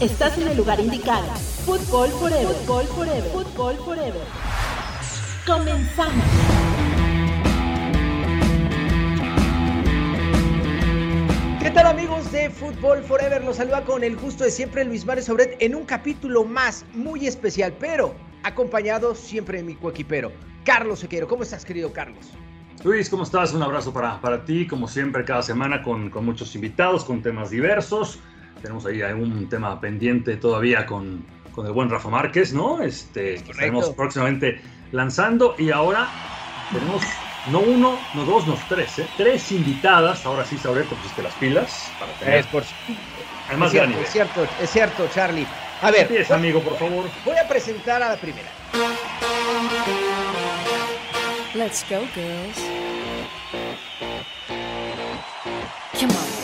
Estás en el lugar indicado. Fútbol Forever. Fútbol Forever. Fútbol Forever. Comenzamos. ¿Qué tal amigos de Fútbol Forever? Los saluda con el gusto de siempre Luis Mares Sobret en un capítulo más muy especial, pero acompañado siempre de mi coequipero, Carlos Sequeiro. ¿Cómo estás, querido Carlos? Luis, ¿cómo estás? Un abrazo para, para ti, como siempre, cada semana con, con muchos invitados, con temas diversos. Tenemos ahí un tema pendiente todavía con, con el buen Rafa Márquez, ¿no? Este, estaremos próximamente lanzando y ahora tenemos no uno, no dos, no tres, ¿eh? Tres invitadas. Ahora sí, Saureto, pusiste las pilas para tener. Es, por... Además, es cierto, es cierto, es cierto, Charlie. A ver, Empieza, amigo, por favor. Voy a presentar a la primera. Let's go, girls. Come on.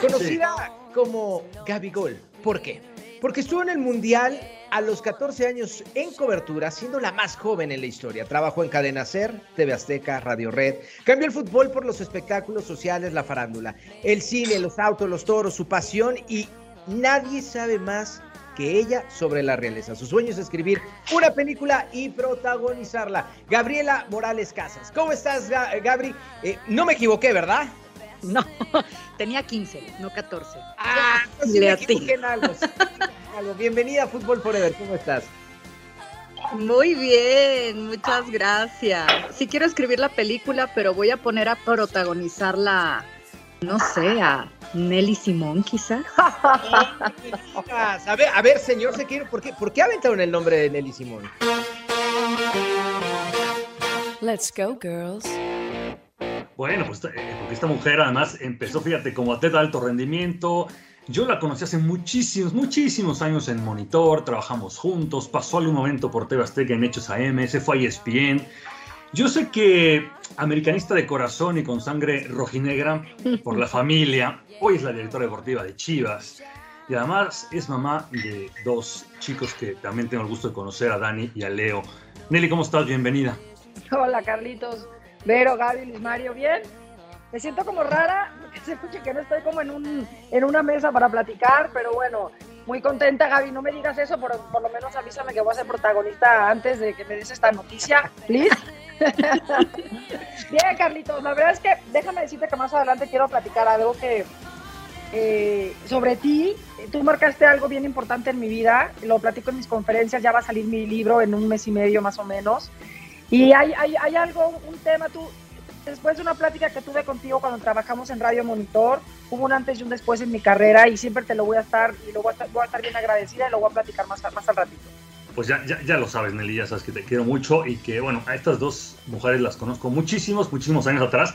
Conocida como Gaby Gol. ¿Por qué? Porque estuvo en el Mundial a los 14 años en cobertura, siendo la más joven en la historia. Trabajó en Cadena Ser, TV Azteca, Radio Red. Cambió el fútbol por los espectáculos sociales, la farándula, el cine, los autos, los toros, su pasión y nadie sabe más que ella sobre la realeza. Su sueño es escribir una película y protagonizarla. Gabriela Morales Casas. ¿Cómo estás, Gabri? Eh, no me equivoqué, ¿verdad? No, tenía 15, no 14. Ah, no, sí me equivoqué en algo, algo. Bienvenida a Fútbol Forever, ¿cómo estás? Muy bien, muchas gracias. Sí quiero escribir la película, pero voy a poner a protagonizarla, no sé, a Nelly Simón quizá. a ver, a ver, señor Sequeiro, ¿por qué, ¿por qué aventaron el nombre de Nelly Simón? Let's go, girls. Bueno, pues eh, porque esta mujer además empezó, fíjate, como atleta de alto rendimiento. Yo la conocí hace muchísimos, muchísimos años en Monitor, trabajamos juntos, pasó algún momento por TV Azteca en Hechos AM, se fue a ESPN. Yo sé que americanista de corazón y con sangre rojinegra por la familia, hoy es la directora deportiva de Chivas y además es mamá de dos chicos que también tengo el gusto de conocer, a Dani y a Leo. Nelly, ¿cómo estás? Bienvenida. Hola, Carlitos. Vero, Gaby, Luis Mario, ¿bien? Me siento como rara, se escuche que no estoy como en, un, en una mesa para platicar, pero bueno, muy contenta, Gaby. No me digas eso, por, por lo menos avísame que voy a ser protagonista antes de que me des esta noticia, please. Bien, Carlitos, la verdad es que déjame decirte que más adelante quiero platicar algo que eh, sobre ti. Tú marcaste algo bien importante en mi vida, lo platico en mis conferencias, ya va a salir mi libro en un mes y medio más o menos. Y hay, hay, hay algo, un tema, tú, después de una plática que tuve contigo cuando trabajamos en Radio Monitor, hubo un antes y un después en mi carrera y siempre te lo voy a estar, y lo voy a estar, voy a estar bien agradecida y lo voy a platicar más, más al ratito. Pues ya, ya, ya, lo sabes, Nelly, ya sabes que te quiero mucho y que, bueno, a estas dos mujeres las conozco muchísimos, muchísimos años atrás.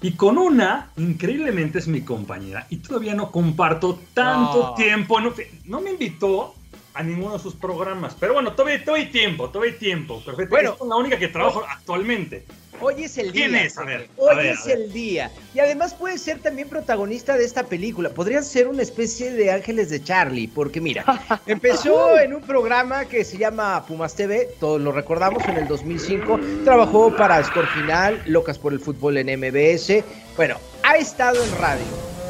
Y con una, increíblemente, es mi compañera. Y todavía no comparto tanto No. tiempo. No, no me invitó a ninguno de sus programas. Pero bueno, todavía, todavía hay tiempo, todavía hay tiempo. Perfecto. Bueno. es la única que trabajo actualmente. Hoy es el día. ¿Quién es? A ver, Hoy a ver, es a ver. el día. Y además puede ser también protagonista de esta película. Podrían ser una especie de ángeles de Charlie, porque mira, empezó en un programa que se llama Pumas TV, todos lo recordamos, en el 2005. Trabajó para Score Final, Locas por el Fútbol en MBS. Bueno, ha estado en radio,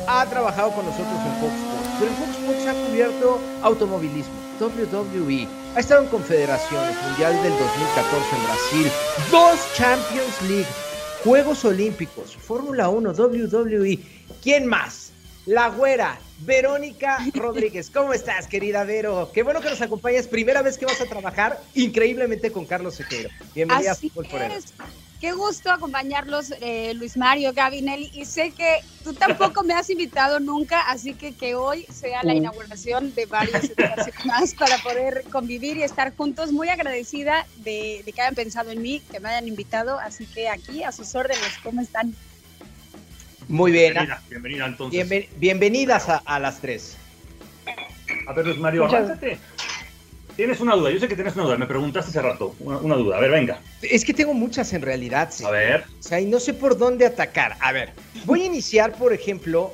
ha trabajado con nosotros en Fox Sports, pero en Fox Sports ha cubierto automovilismo, WWE, ha estado en confederaciones, Mundial del 2014 en Brasil, dos Champions League, Juegos Olímpicos, Fórmula 1, WWE. ¿Quién más? La güera, Verónica Rodríguez. ¿Cómo estás, querida Vero? Qué bueno que nos acompañas. Primera vez que vas a trabajar increíblemente con Carlos Sequeiro. Bienvenida Así a Fútbol es. Qué gusto acompaños, eh, Luis Mario, Gaby, Nelly. Y sé que tú tampoco me has invitado nunca, así que que hoy sea la inauguración de varias más para poder convivir y estar juntos. Muy agradecida de, de que hayan pensado en mí, que me hayan invitado. Así que aquí, a sus órdenes, ¿cómo están? Muy bien. Bienvenida, bienvenida entonces. Bienven- bienvenidas a, a las tres. A ver, Luis Mario, Muchas- arráncate. Tienes una duda, yo sé que tienes una duda, me preguntaste hace rato, una, una duda. A ver, venga. Es que tengo muchas en realidad. sí. A ver. O sea, y no sé por dónde atacar. A ver, voy a iniciar, por ejemplo,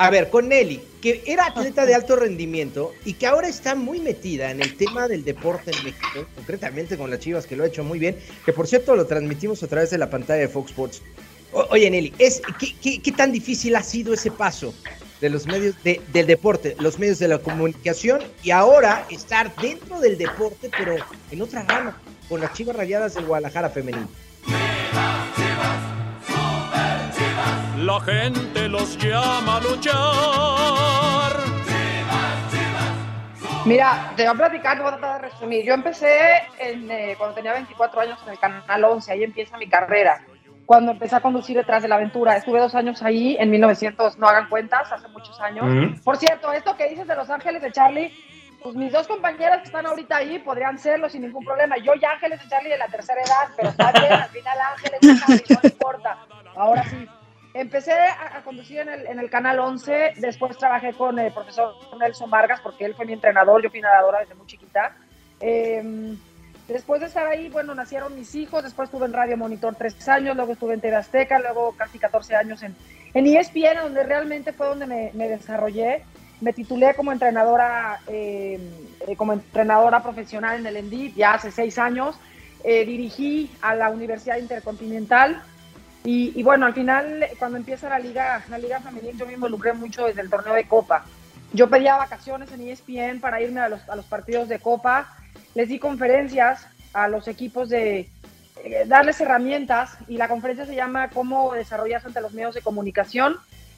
A ver, con Nelly, que era atleta de alto rendimiento y que ahora está muy metida en el tema del deporte en México, concretamente con las Chivas, que lo ha hecho muy bien, que por cierto lo transmitimos a través de la pantalla de Fox Sports. O- oye, Nelly, es, ¿qué, qué, qué tan difícil ha sido ese paso de los medios de- del deporte, los medios de la comunicación y ahora estar dentro del deporte, pero en otra rama, con las Chivas Rayadas del Guadalajara femenino? La gente los llama a luchar. Mira, te voy a platicar, te voy a tratar de resumir. Yo empecé en, eh, cuando tenía 24 años en el Canal 11, ahí empieza mi carrera. Cuando empecé a conducir detrás de la aventura, estuve dos años ahí, en 1900, no hagan cuentas, hace muchos años. Ujú. Por cierto, esto que dices de Los Ángeles de Charlie, pues mis dos compañeras que están ahorita ahí podrían serlo sin ningún problema. Yo ya Ángeles de Charlie de la tercera edad, pero está bien, al final Ángeles de Charlie, no importa. Ahora sí. Empecé a, a conducir en el, en el Canal 11, después trabajé con el profesor Nelson Vargas, porque él fue mi entrenador, yo fui nadadora desde muy chiquita. Eh, después de estar ahí, bueno, nacieron mis hijos, después estuve en Radio Monitor tres años, luego estuve en TV Azteca, luego casi 14 años en, en ESPN, donde realmente fue donde me, desarrollé. Me titulé como entrenadora, eh, como entrenadora profesional en el ENDIT ya hace seis años. Eh, dirigí a la Universidad Intercontinental y, bueno, al final, cuando empieza la liga, la liga femenil, yo me involucré mucho desde el torneo de Copa. Yo pedía vacaciones en ESPN para irme a los partidos de Copa. Les di conferencias a los equipos de eh, darles herramientas y la conferencia se llama Cómo desarrollarse ante los medios de comunicación.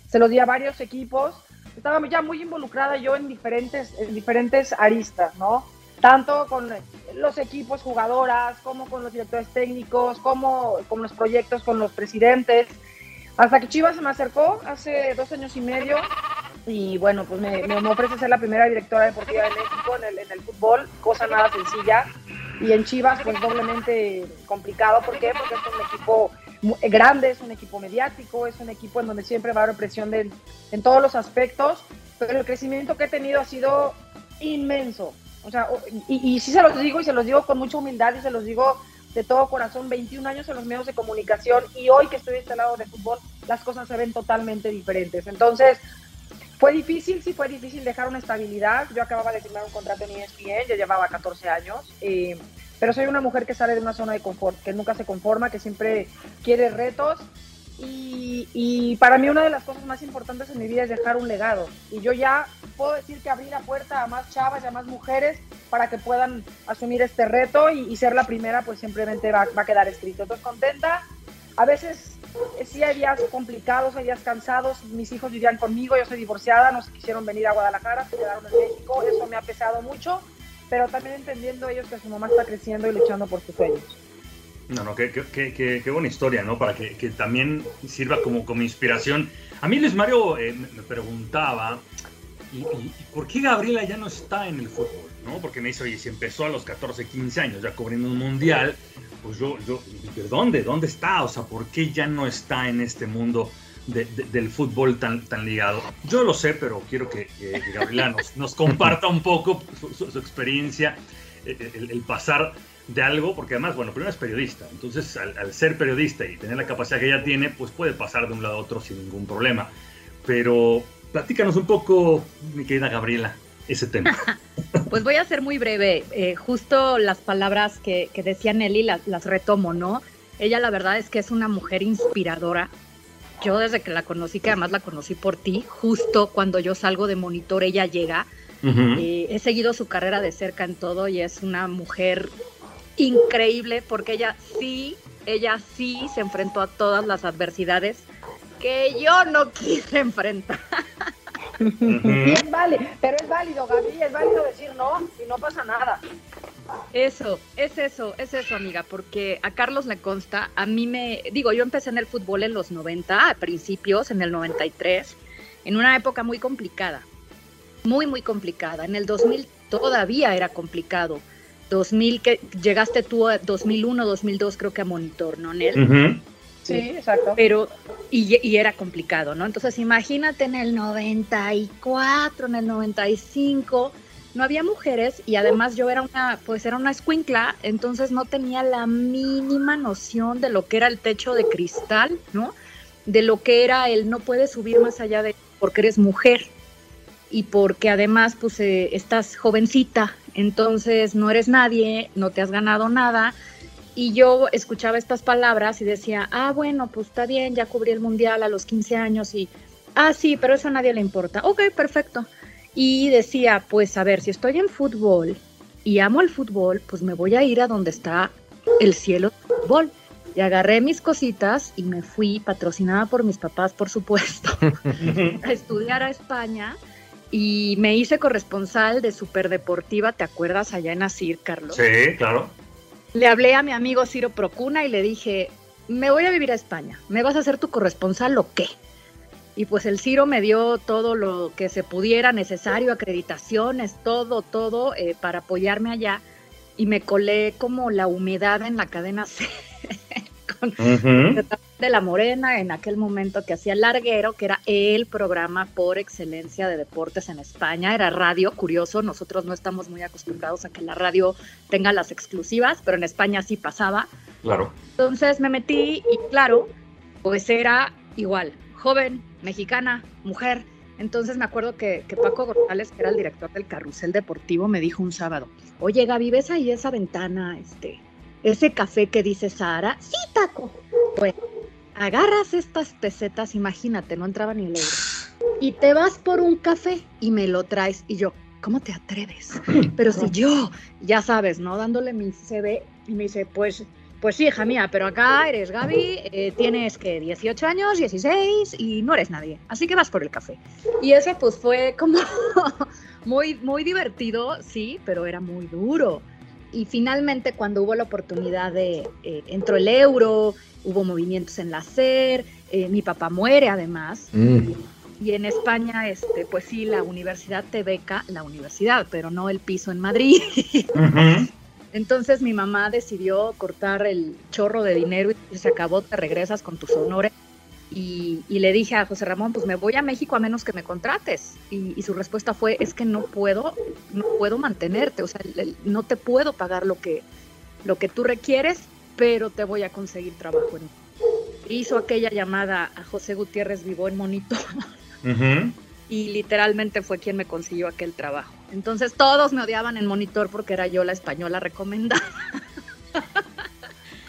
Se los di a varios equipos. Estaba ya muy involucrada yo en diferentes, en diferentes aristas, ¿no? Tanto con los equipos jugadoras, como con los directores técnicos, como con los proyectos con los presidentes. Hasta que Chivas se me acercó hace dos años y medio y bueno, pues me, me, ofrece ser la primera directora deportiva de México en el, en el fútbol, cosa nada sencilla. Y en Chivas, pues doblemente complicado. ¿Por qué? Porque es un equipo mu- grande, es un equipo mediático, es un equipo en donde siempre va a haber presión de- en todos los aspectos, pero el crecimiento que he tenido ha sido inmenso. O sea, y, y sí se los digo y se los digo con mucha humildad y se los digo de todo corazón, 21 años en los medios de comunicación y hoy que estoy de este de fútbol, las cosas se ven totalmente diferentes. Entonces, fue difícil, sí fue difícil dejar una estabilidad. Yo acababa de firmar un contrato en ESPN, yo llevaba 14 años, eh, pero soy una mujer que sale de una zona de confort, que nunca se conforma, que siempre quiere retos. Y, para mí una de las cosas más importantes en mi vida es dejar un legado. Y yo ya puedo decir que abrí la puerta a más chavas y a más mujeres para que puedan asumir este reto y, y ser la primera, pues simplemente va, va a quedar escrito. Entonces contenta. A veces sí hay días complicados, hay días cansados. Mis hijos vivían conmigo, yo soy divorciada, no se quisieron venir a Guadalajara, se quedaron en México. Eso me ha pesado mucho, pero también entendiendo ellos que su mamá está creciendo y luchando por sus sueños. No, no, qué, qué, qué- qué- buena historia, ¿no? Para que, que también sirva como, como inspiración. A mí Luis Mario eh, me preguntaba, ¿y, y- y por qué Gabriela ya no está en el fútbol? ¿No? Porque me dice, oye, si empezó a los 14, 15 años ya cubriendo un mundial, pues yo, yo, ¿de dónde? ¿Dónde está? O sea, ¿por qué ya no está en este mundo de- de- del fútbol tan, tan ligado? Yo lo sé, pero quiero que, Gabriela nos, comparta un poco su, experiencia, eh, el, el pasar de algo, porque además, bueno, primero es periodista, entonces al ser periodista y tener la capacidad que ella tiene, pues puede pasar de un lado a otro sin ningún problema. Pero platícanos un poco, mi querida Gabriela, ese tema. Pues voy a ser muy breve. Eh, justo las palabras que, que decía Nelly las, las retomo, ¿no? Ella la verdad es que es una mujer inspiradora. Yo desde que la conocí, que además la conocí por ti, justo cuando yo salgo de monitor, ella llega. Eh, he seguido su carrera de cerca en todo y es una mujer increíble porque ella sí, ella sí se enfrentó a todas las adversidades que yo no quise enfrentar. Es válido, pero es válido, Gaby, es válido decir no y no pasa nada. Eso, es eso, es eso, amiga, porque a Carlos le consta, a mí me, digo, yo empecé en el fútbol en los 90, a principios, en el 93, en una época muy complicada, muy, muy complicada. En el 2000 todavía era complicado. 2000, que llegaste tú a 2001, 2002, creo que a Monitor, ¿no, Nel? Ujú. Sí, exacto. pero y, y era complicado, ¿no? Entonces imagínate en el 94, en el 95, no había mujeres y además yo era una, pues era una escuincla, entonces no tenía la mínima noción de lo que era el techo de cristal, ¿no? De lo que era el no puedes subir más allá de porque eres mujer y porque además pues eh, estás jovencita, entonces no eres nadie, no te has ganado nada. Y yo escuchaba estas palabras y decía, ah, bueno, pues está bien, ya cubrí el mundial a los 15 años y, ah, sí, pero eso a nadie le importa. Ok, perfecto. Y decía, pues a ver, si estoy en fútbol y amo el fútbol, pues me voy a ir a donde está el cielo del fútbol. Y agarré mis cositas y me fui, patrocinada por mis papás, por supuesto, a estudiar a España y me hice corresponsal de Superdeportiva, ¿te acuerdas? Allá en Asir, Carlos. Sí, claro. Le hablé a mi amigo Ciro Procuna y le dije, me voy a vivir a España, ¿me vas a hacer tu corresponsal o qué? Y pues el Ciro me dio todo lo que se pudiera necesario, acreditaciones, todo, todo, eh, para apoyarme allá. Y me colé como la humedad en la cadena C de la Morena en aquel momento que hacía Larguero, que era el programa por excelencia de deportes en España. Era radio, curioso, nosotros no estamos muy acostumbrados a que la radio tenga las exclusivas, pero en España sí pasaba. Claro. Entonces me metí y claro, pues era igual, joven, mexicana, mujer. Entonces me acuerdo que, que Paco González, que era el director del Carrusel Deportivo, me dijo un sábado, oye Gaby, ¿ves ahí esa ventana, este, ese café que dice Sara? Sí, Paco. Pues agarras estas pesetas, imagínate, no entraba ni el euro, y te vas por un café y me lo traes. Y yo, ¿cómo te atreves? Pero si yo, ya sabes, ¿no? Dándole mi CV y me dice, pues, pues sí, hija mía, pero acá eres Gaby, eh, tienes que 18 años, 16 y no eres nadie. Así que vas por el café. Y eso pues fue como muy, muy divertido, sí, pero era muy duro. Y finalmente cuando hubo la oportunidad de, eh, entró el euro, hubo movimientos en la SER, eh, mi papá muere además, Mm. y en España, este, pues sí, la universidad te beca, la universidad, pero no el piso en Madrid. Entonces mi mamá decidió cortar el chorro de dinero y se acabó, te regresas con tus honores. Y, y le dije a José Ramón, pues me voy a México a menos que me contrates. Y, y su respuesta fue, es que no puedo, no puedo mantenerte, o sea, no te puedo pagar lo que, lo que tú requieres, pero te voy a conseguir trabajo. En... Hizo aquella llamada a José Gutiérrez Vivó en Monito Ujú. y literalmente fue quien me consiguió aquel trabajo. Entonces todos me odiaban en monitor porque era yo la española recomendada.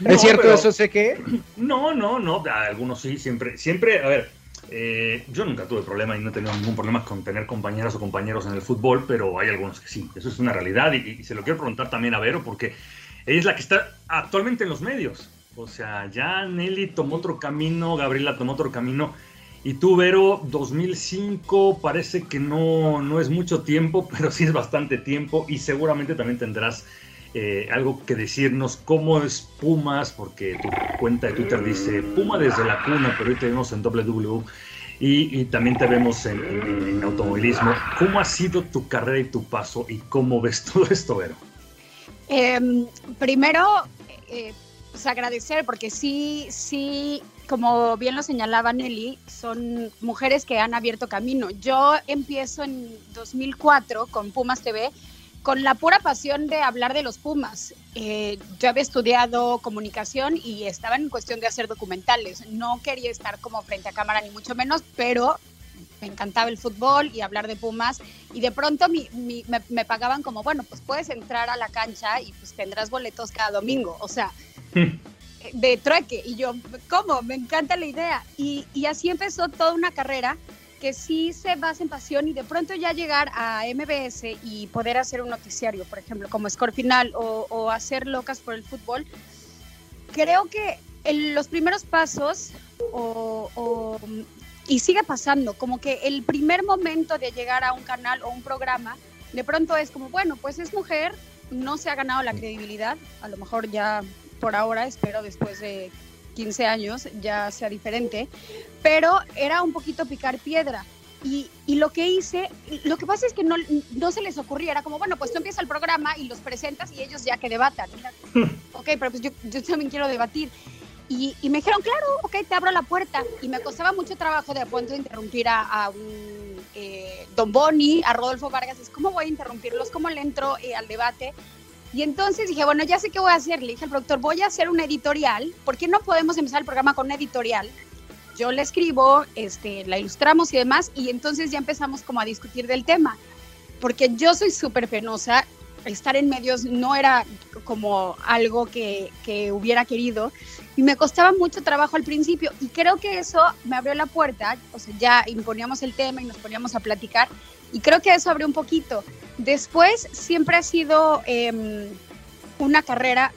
No, ¿Es cierto pero- eso, sé que? No, no, no. Algunos sí, siempre, siempre, a ver, eh, yo nunca tuve problema y no he tenido ningún problema con tener compañeras o compañeros en el fútbol, pero hay algunos que sí. Eso es una realidad y, y se lo quiero preguntar también a Vero porque ella es la que está actualmente en los medios. O sea, ya Nelly tomó otro camino, Gabriela tomó otro camino. Y tú, Vero, 2005 parece que no, no es mucho tiempo, pero sí es bastante tiempo y seguramente también tendrás eh, algo que decirnos cómo es Pumas, porque tu cuenta de Twitter dice Puma desde la cuna, pero hoy te vemos en WW y, y también te vemos en, automovilismo. ¿Cómo ha sido tu carrera y tu paso y cómo ves todo esto, Vero? Em, primero, eh, pues agradecer, porque sí, sí, como bien lo señalaba Nelly, son mujeres que han abierto camino. Yo empiezo en 2004 con Pumas TV con la pura pasión de hablar de los Pumas. Eh, yo había estudiado comunicación y estaba en cuestión de hacer documentales. No quería estar como frente a cámara, ni mucho menos, pero me encantaba el fútbol y hablar de Pumas. Y de pronto mi- mi- me, me pagaban como, bueno, pues puedes entrar a la cancha y pues tendrás boletos cada domingo. O sea, de trueque. Y yo, ¿cómo? Me encanta la idea. Y, y así empezó toda una carrera que sí se basa en pasión y de pronto ya llegar a MBS y poder hacer un noticiario, por ejemplo, como Score Final o, hacer locas por el fútbol, creo que en los primeros pasos y sigue pasando, como que el primer momento de llegar a un canal o un programa, de pronto es como, bueno, pues es mujer, no se ha ganado la credibilidad, a lo mejor ya por ahora, espero después de 15 años ya sea diferente, pero era un poquito picar piedra. Y, y lo que hice, lo que pasa es que no, no se les ocurría, era como, bueno, pues tú empiezas el programa y los presentas y ellos ya que debatan. Mira, ok, pero pues yo, yo también quiero debatir. Y, y me dijeron, claro, ok, te abro la puerta. Y me costaba mucho trabajo de pronto interrumpir a, a un eh, Don Boni, a Rodolfo Vargas. Es cómo voy a interrumpirlos, cómo le entro eh, al debate. Y entonces dije, bueno, ya sé qué voy a hacer. Le dije al productor, voy a hacer un editorial. ¿Por qué no podemos empezar el programa con un editorial? yo la escribo, este, la ilustramos y demás, y entonces ya empezamos como a discutir del tema, porque yo soy súper penosa, estar en medios no era como algo que, que hubiera querido, y me costaba mucho trabajo al principio, y creo que eso me abrió la puerta, o sea, ya imponíamos el tema y nos poníamos a platicar, y creo que eso abrió un poquito. Después siempre ha sido em, una carrera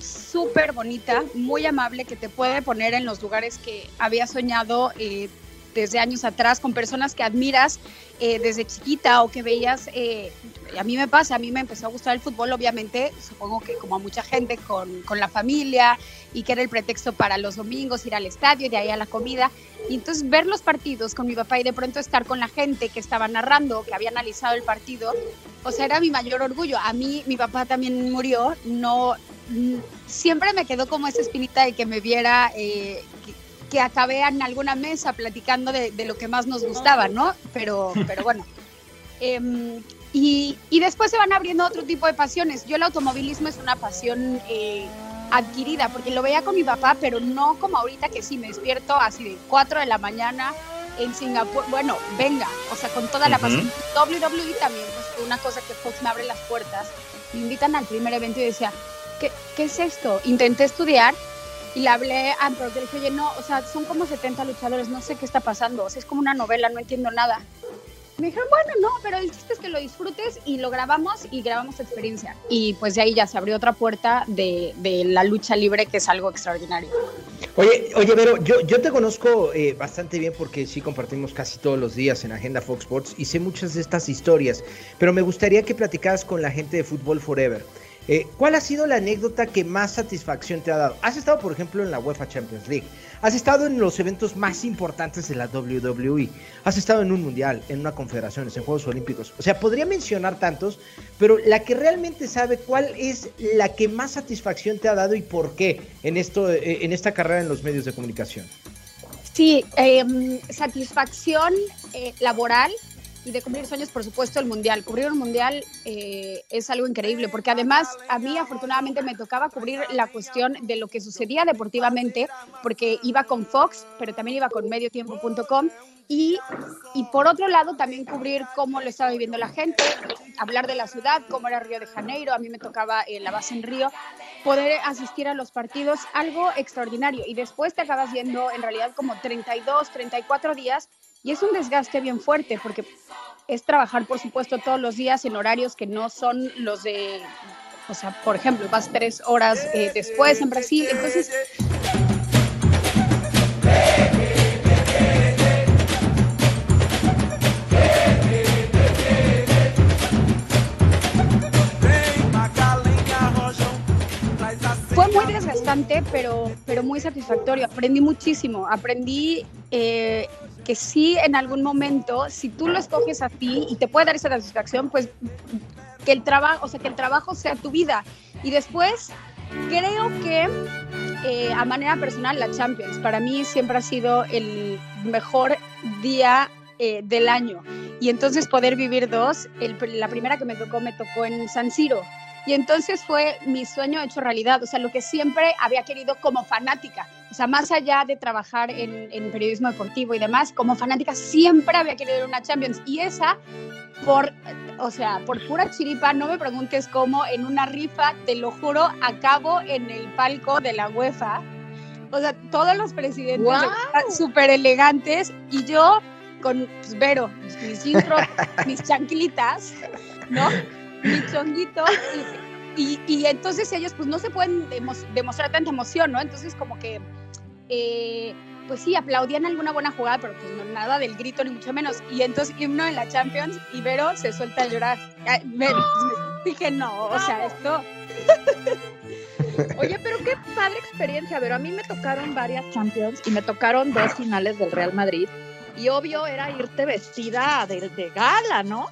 súper bonita, muy amable, que te puede poner en los lugares que había soñado eh, desde años atrás, con personas que admiras eh, desde chiquita o que veías. eh, a mí me pasa, a mí me empezó a gustar el fútbol, obviamente, supongo que como a mucha gente, con, con la familia y que era el pretexto para los domingos ir al estadio y de ahí a la comida. Y entonces ver los partidos con mi papá y de pronto estar con la gente que estaba narrando, que había analizado el partido, o sea, era mi mayor orgullo. A mí, mi papá también murió, no, siempre me quedó como esa espinita de que me viera, eh, que, acabé en alguna mesa platicando de, de lo que más nos gustaba, ¿no? Pero, pero bueno. Em, y, y después se van abriendo otro tipo de pasiones. Yo el automovilismo es una pasión eh, adquirida, porque lo veía con mi papá, pero no como ahorita que sí me despierto así de 4 de la mañana en Singapur. Bueno, venga, o sea, con toda la pasión. WWE también, pues, una cosa que Fox me abre las puertas. Me invitan al primer evento y decía, ¿qué, qué es esto? Intenté estudiar y le hablé a Brock, le dije, oye, no, o sea, son como 70 luchadores, no sé qué está pasando, o sea, es como una novela, no entiendo nada. Me dijeron, bueno, no, pero el chiste es que lo disfrutes y lo grabamos y grabamos experiencia. Y pues de ahí ya se abrió otra puerta de, de la lucha libre, que es algo extraordinario. Oye, oye, Vero, yo, yo te conozco eh, bastante bien porque sí compartimos casi todos los días en Agenda Fox Sports y sé muchas de estas historias, pero me gustaría que platicaras con la gente de Fútbol Forever. Eh, ¿Cuál ha sido la anécdota que más satisfacción te ha dado? Has estado, por ejemplo, en la UEFA Champions League, has estado en los eventos más importantes de la WWE, has estado en un mundial, en una confederación, en Juegos Olímpicos. O sea, podría mencionar tantos, pero la que realmente sabe cuál es la que más satisfacción te ha dado y por qué en, esto, eh, en esta carrera en los medios de comunicación. Sí, em, satisfacción eh, laboral y de cumplir sueños, por supuesto, el mundial. Cubrir un mundial eh, es algo increíble, porque además a mí afortunadamente me tocaba cubrir la cuestión de lo que sucedía deportivamente, porque iba con Fox, pero también iba con mediotiempo.com. Y, y por otro lado, también cubrir cómo lo estaba viviendo la gente, hablar de la ciudad, cómo era Río de Janeiro, a mí me tocaba eh, la base en Río, poder asistir a los partidos, algo extraordinario. Y después te acabas yendo en realidad como 32, 34 días y es un desgaste bien fuerte porque es trabajar, por supuesto, todos los días en horarios que no son los de, o sea, por ejemplo, vas tres horas eh, después en Brasil, entonces... Fue muy desgastante, pero, pero muy satisfactorio. Aprendí muchísimo. Aprendí eh, que sí, en algún momento, si tú lo escoges a ti y te puede dar esa satisfacción, pues que el trabajo, o sea, que el trabajo sea tu vida. Y después, creo que eh, a manera personal, la Champions para mí siempre ha sido el mejor día eh, del año. Y entonces poder vivir dos, la primera que me tocó, me tocó en San Siro. Y entonces fue mi sueño hecho realidad, o sea, lo que siempre había querido como fanática, o sea, más allá de trabajar en, en periodismo deportivo y demás, como fanática siempre había querido ir a una Champions. Y esa, por, o sea, por pura chiripa, no me preguntes cómo, en una rifa, te lo juro, acabo en el palco de la UEFA. O sea, todos los presidentes ¡Guau! súper elegantes y yo con pues, Vero, mis rotos, mis chanclitas, ¿no? Mi chonguito. Y, entonces ellos pues no se pueden demos- demostrar tanta emoción, ¿no? Entonces como que, eh, pues sí, aplaudían alguna buena jugada, pero pues no, nada del grito ni mucho menos. Y entonces himno en la Champions y Vero se suelta a llorar. Ay, me- dije, no, o sea, esto... Oye, pero qué padre experiencia, pero a mí me tocaron varias Champions y me tocaron dos finales del Real Madrid. Y obvio era irte vestida de, de gala, ¿no?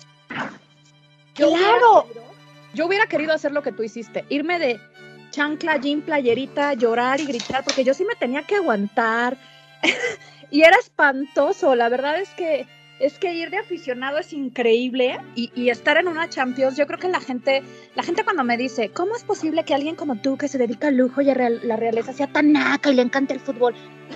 Yo hubiera ¡Claro! querido- yo hubiera querido hacer lo que tú hiciste, irme de chancla, jean, playerita, llorar y gritar, porque yo sí me tenía que aguantar. y era espantoso, la verdad es que Es que ir de aficionado es increíble y, y estar en una Champions, yo creo que la gente, la gente cuando me dice, ¿cómo es posible que alguien como tú que se dedica al lujo y a real- la realeza sea tan naca y le encanta el fútbol?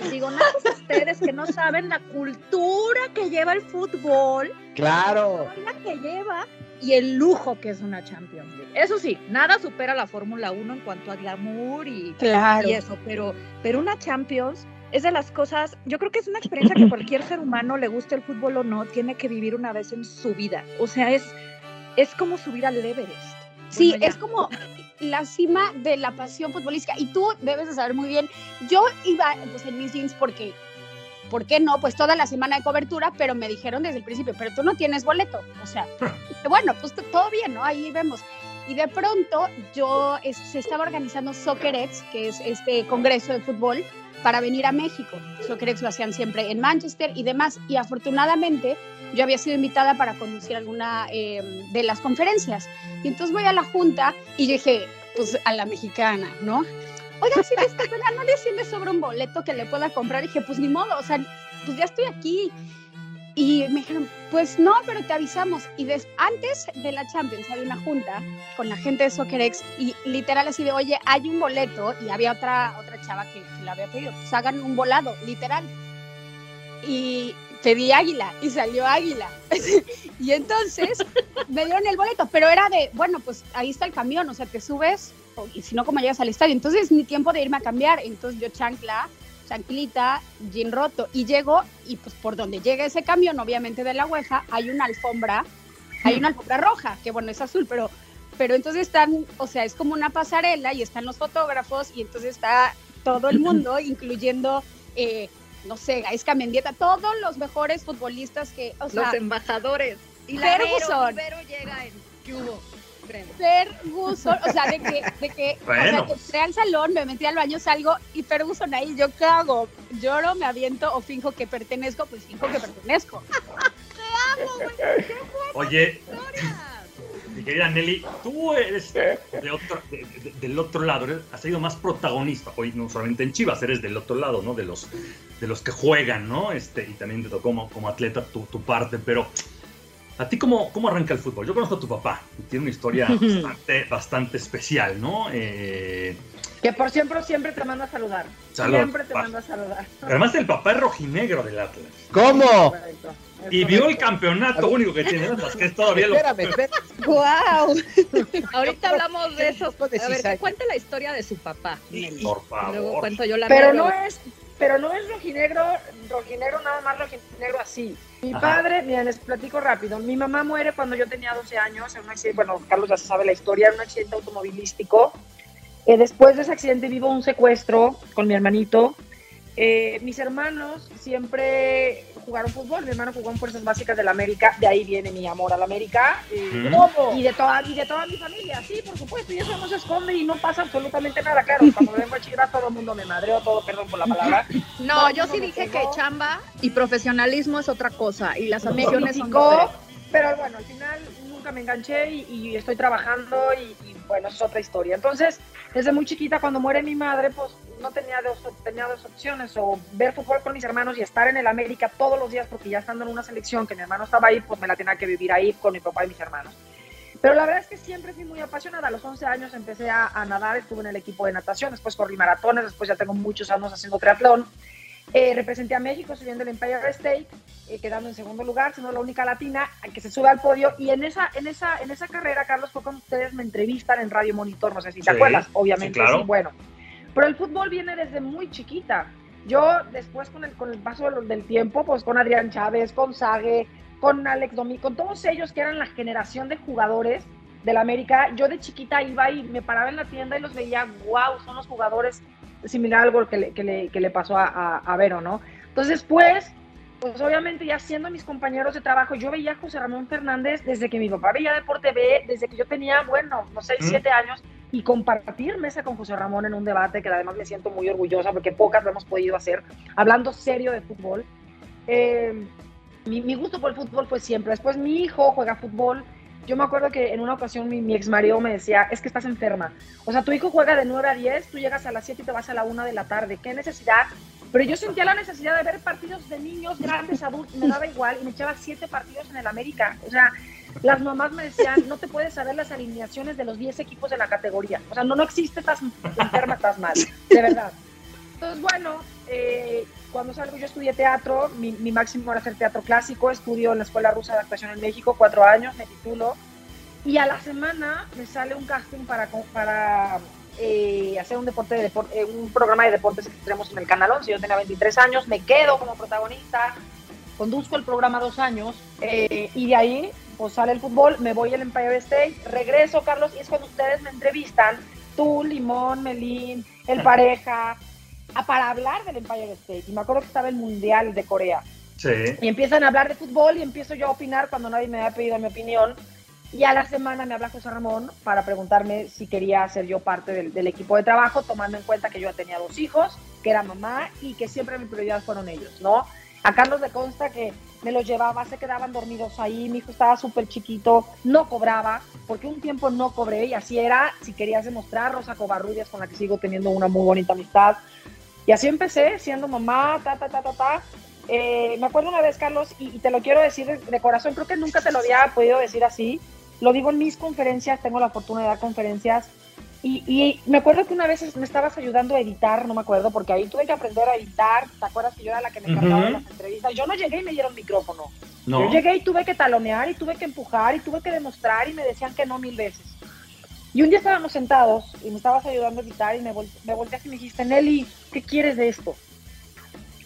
Digo, nacos ustedes que no saben la cultura que lleva el fútbol, Claro. la que lleva y el lujo que es una Champions League. Eso sí, nada supera la Fórmula 1 en cuanto a glamour y, Claro. y eso, pero, pero una Champions es de las cosas, yo creo que es una experiencia que cualquier ser humano, le guste el fútbol o no, tiene que vivir una vez en su vida. O sea, es, es como subir al Everest. Sí, es como la cima de la pasión futbolística. Y tú debes de saber muy bien, yo iba pues, en mis jeans porque, ¿por qué no? Pues toda la semana de cobertura, pero me dijeron desde el principio, pero tú no tienes boleto. O sea, bueno, pues todo bien, ¿no? Ahí vemos. Y de pronto yo es- se estaba organizando SoccerX, que es este congreso de fútbol, para venir a México. SoccerX lo hacían siempre en Manchester y demás. Y afortunadamente yo había sido invitada para conducir alguna eh, de las conferencias. Y entonces voy a la junta y dije, pues a la mexicana, ¿no? Oiga, si les no le si me sobra un boleto que le pueda comprar. Dije, pues ni modo, o sea, pues ya estoy aquí. Y me dijeron, pues no, pero te avisamos. Y des- antes de la Champions había una junta con la gente de SoccerX y literal así de, oye, hay un boleto y había otra, otra chava que, que la había pedido, pues hagan un volado, literal. Y pedí águila y salió águila. y entonces me dieron el boleto, pero era de, bueno, pues ahí está el camión, o sea, te subes y si no, ¿cómo llegas al estadio? Entonces ni tiempo de irme a cambiar. Entonces yo chancla, chanclita, jean roto y llego y pues por donde llega ese camión, obviamente de la Oueja, hay una alfombra, hay una alfombra roja, que bueno, es azul, pero pero entonces están, o sea, es como una pasarela y están los fotógrafos y entonces está todo el mundo, incluyendo, eh, no sé, Gaisca Mendieta, todos los mejores futbolistas que, o sea, Los embajadores. Y Ferguson. Pero llega en ¿qué hubo? Ferguson, o sea, de que, de que, Bueno. o sea, entré al salón, me metí al baño, salgo y Ferguson ahí, ¿yo qué hago? ¿Lloro, me aviento o finjo que pertenezco? Pues finjo que pertenezco. Oye, mi querida Nelly, tú eres de otro- de- de- del otro lado, eres- has sido más protagonista. Hoy no solamente en Chivas, eres del otro lado, ¿no? De los, de los que juegan, ¿no? Este, y también te tocó como, como atleta tu, tu parte, pero ¿a ti cómo, cómo arranca el fútbol? Yo conozco a tu papá y tiene una historia bastante, bastante especial, ¿no? Eh, Que por siempre, siempre te manda a saludar. Salud. Siempre te Pa- manda a saludar. además, el papá es rojinegro del Atlas. ¿Cómo? Correcto, es Y vio el campeonato único que tiene Atlas, que es todavía lo... Espérame, espérame. ¡Wow! Ahorita hablamos de eso. A ver, que cuente la historia de su papá. Nelly. Por Y Luego favor. cuento yo la Pero mía, no luego- es, pero no es rojinegro, rojinegro nada más rojinegro así. Mi Ajá. padre, miren, les platico rápido. Mi mamá muere cuando yo tenía 12 años en un accidente, bueno, Carlos ya se sabe la historia, en un accidente automovilístico. Eh, después de ese accidente vivo un secuestro con mi hermanito. Eh, mis hermanos siempre jugaron fútbol. Mi hermano jugó en Fuerzas Básicas de la América. De ahí viene mi amor a la América. Eh, y de toda y de toda mi familia, sí, por supuesto, y eso no se esconde y no pasa absolutamente nada, claro, cuando vengo a Chivas todo el mundo me madreó, todo, perdón por la palabra. No, Todo yo sí dije que chamba y profesionalismo es otra cosa y las Me ambiciones son pero bueno, al final nunca me enganché y, y estoy trabajando y, y, bueno, es otra historia. Entonces, desde muy chiquita, cuando muere mi madre, pues no tenía dos, tenía dos opciones, o ver fútbol con mis hermanos y estar en el América todos los días, porque ya estando en una selección que mi hermano estaba ahí, pues me la tenía que vivir ahí con mi papá y mis hermanos. Pero la verdad es que siempre fui muy apasionada. A los 11 años empecé a, a nadar, estuve en el equipo de natación, después corrí maratones, después ya tengo muchos años haciendo triatlón. Eh, representé a México subiendo el Empire State, eh, quedando en segundo lugar, siendo la única latina que se sube al podio. Y en esa, en esa, en esa carrera, Carlos, fue cuando ustedes me entrevistan en Radio Monitor, no sé si te Sí, acuerdas, obviamente. sí, claro. bueno. Pero el fútbol viene desde muy chiquita. Yo después con el, con el paso del- tiempo, pues con Adrián Chávez, con Sague, con Alex Domi, con todos ellos que eran la generación de jugadores del América, yo de chiquita iba y me paraba en la tienda y los veía, wow, son los jugadores similar a algo que le, que le, que le pasó a, a, a Vero, ¿no? Entonces después, pues obviamente ya siendo mis compañeros de trabajo, yo veía a José Ramón Fernández desde que mi papá veía Deporte B, desde que yo tenía, bueno, no sé, Mm. siete años, y compartir mesa con José Ramón en un debate que además me siento muy orgullosa porque pocas lo hemos podido hacer, hablando serio de fútbol. Eh, mi, mi gusto por el fútbol fue siempre. Después mi hijo juega fútbol. Yo me acuerdo que en una ocasión mi, mi ex marido me decía, es que estás enferma. O sea, tu hijo juega de 9 a 10, tú llegas a las 7 y te vas a la 1 de la tarde. ¿Qué necesidad Pero yo sentía la necesidad de ver partidos de niños, grandes, adultos, me daba igual y me echaba siete partidos en el América. O sea, las mamás me decían, no te puedes saber las alineaciones de los 10 equipos de la categoría. O sea, no, no existe, estás enferma, estás mal, de verdad. Entonces, bueno, eh, cuando salgo yo estudié teatro, mi, máximo era hacer teatro clásico, estudio en la Escuela Rusa de Actuación en México, cuatro años, me titulo, y a la semana me sale un casting para, para eh, hacer un, deporte de depor- eh, un programa de deportes extremos en el Canal 11. Yo tenía 23 años, me quedo como protagonista, conduzco el programa dos años y de ahí pues sale el fútbol, me voy al Empire State, regreso, Carlos, y es cuando ustedes me entrevistan, tú, Limón, Melín, el pareja, para hablar del Empire State. Y me acuerdo que estaba el Mundial de Corea. Sí. Y empiezan a hablar de fútbol y empiezo yo a opinar cuando nadie me había pedido mi opinión. Y a la semana me habla José Ramón para preguntarme si quería ser yo parte del, del equipo de trabajo, tomando en cuenta que yo tenía dos hijos, que era mamá y que siempre mi prioridad fueron ellos, ¿no? A Carlos le consta que me los llevaba, se quedaban dormidos ahí, mi hijo estaba súper chiquito, no cobraba, porque un tiempo no cobré y así era, si querías demostrar, Rosa Covarrubias, con la que sigo teniendo una muy bonita amistad. Y así empecé, siendo mamá, ta, ta, ta, ta, ta. Eh, me acuerdo una vez, Carlos, y, y te lo quiero decir de, de corazón, creo que nunca te lo había podido decir así. Lo digo en mis conferencias, tengo la fortuna de dar conferencias. Y, y me acuerdo que una vez me estabas ayudando a editar, no me acuerdo, porque ahí tuve que aprender a editar. ¿Te acuerdas que yo era la que me encargaba de Ujú. las entrevistas? Yo no llegué y me dieron micrófono. No. Yo llegué y tuve que talonear y tuve que empujar y tuve que demostrar y me decían que no mil veces. Y un día estábamos sentados y me estabas ayudando a editar y me, vol me volteaste y me dijiste, Nelly, ¿qué quieres de esto?